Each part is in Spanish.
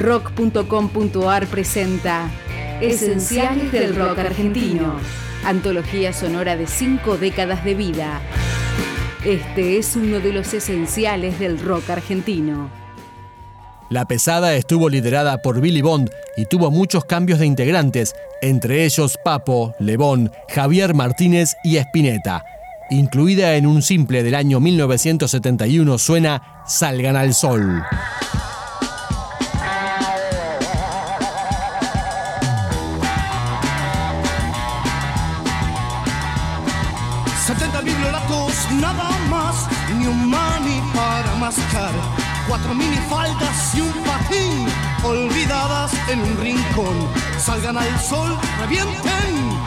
Rock.com.ar presenta Esenciales del Rock Argentino. Antología sonora de cinco décadas de vida. Este es uno de los esenciales del rock argentino. La pesada estuvo liderada por Billy Bond y tuvo muchos cambios de integrantes, entre ellos Papo, Lebón, Javier Martínez y Espineta. Incluida en un simple del año 1971 suena Salgan al Sol. Nada más, ni un mani para mascar. Cuatro minifaldas y un patín, olvidadas en un rincón. Salgan al sol, revienten.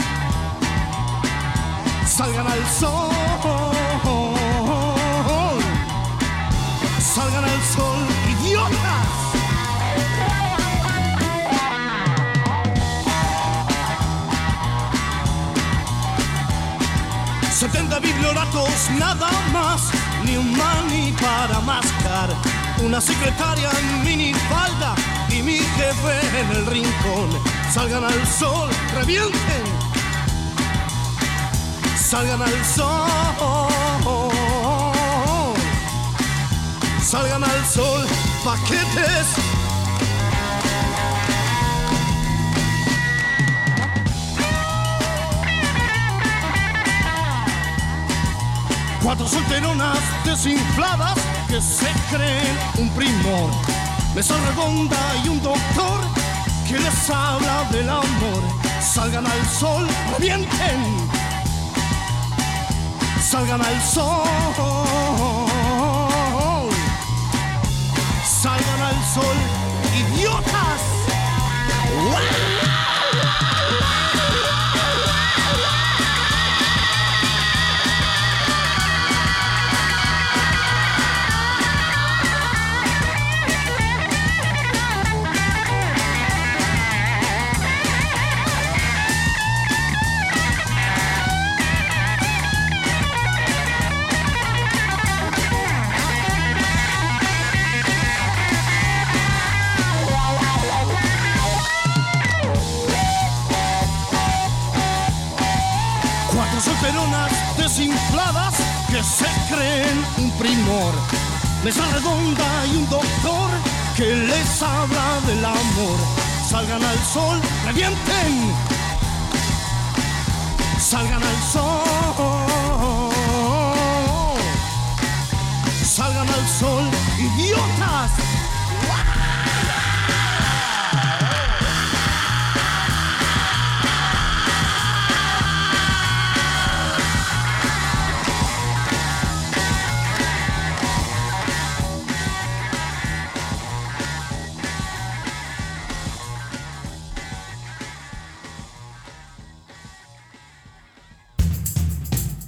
Salgan al sol. 70 biblioratos, nada más, ni un mani para mascar. Una secretaria en minifalda y mi jefe en el rincón. Salgan al sol, revienten. Salgan al sol. Salgan al sol, paquetes Cuatro solteronas desinfladas que se creen un primor. Mesa redonda y un doctor que les habla del amor. Salgan al sol, revienten. Salgan al sol. Salgan al sol, Solteronas desinfladas que se creen un primor. Mesa redonda y un doctor que les habla del amor. Salgan al sol, revienten. Salgan al sol. Salgan al sol, idiotas.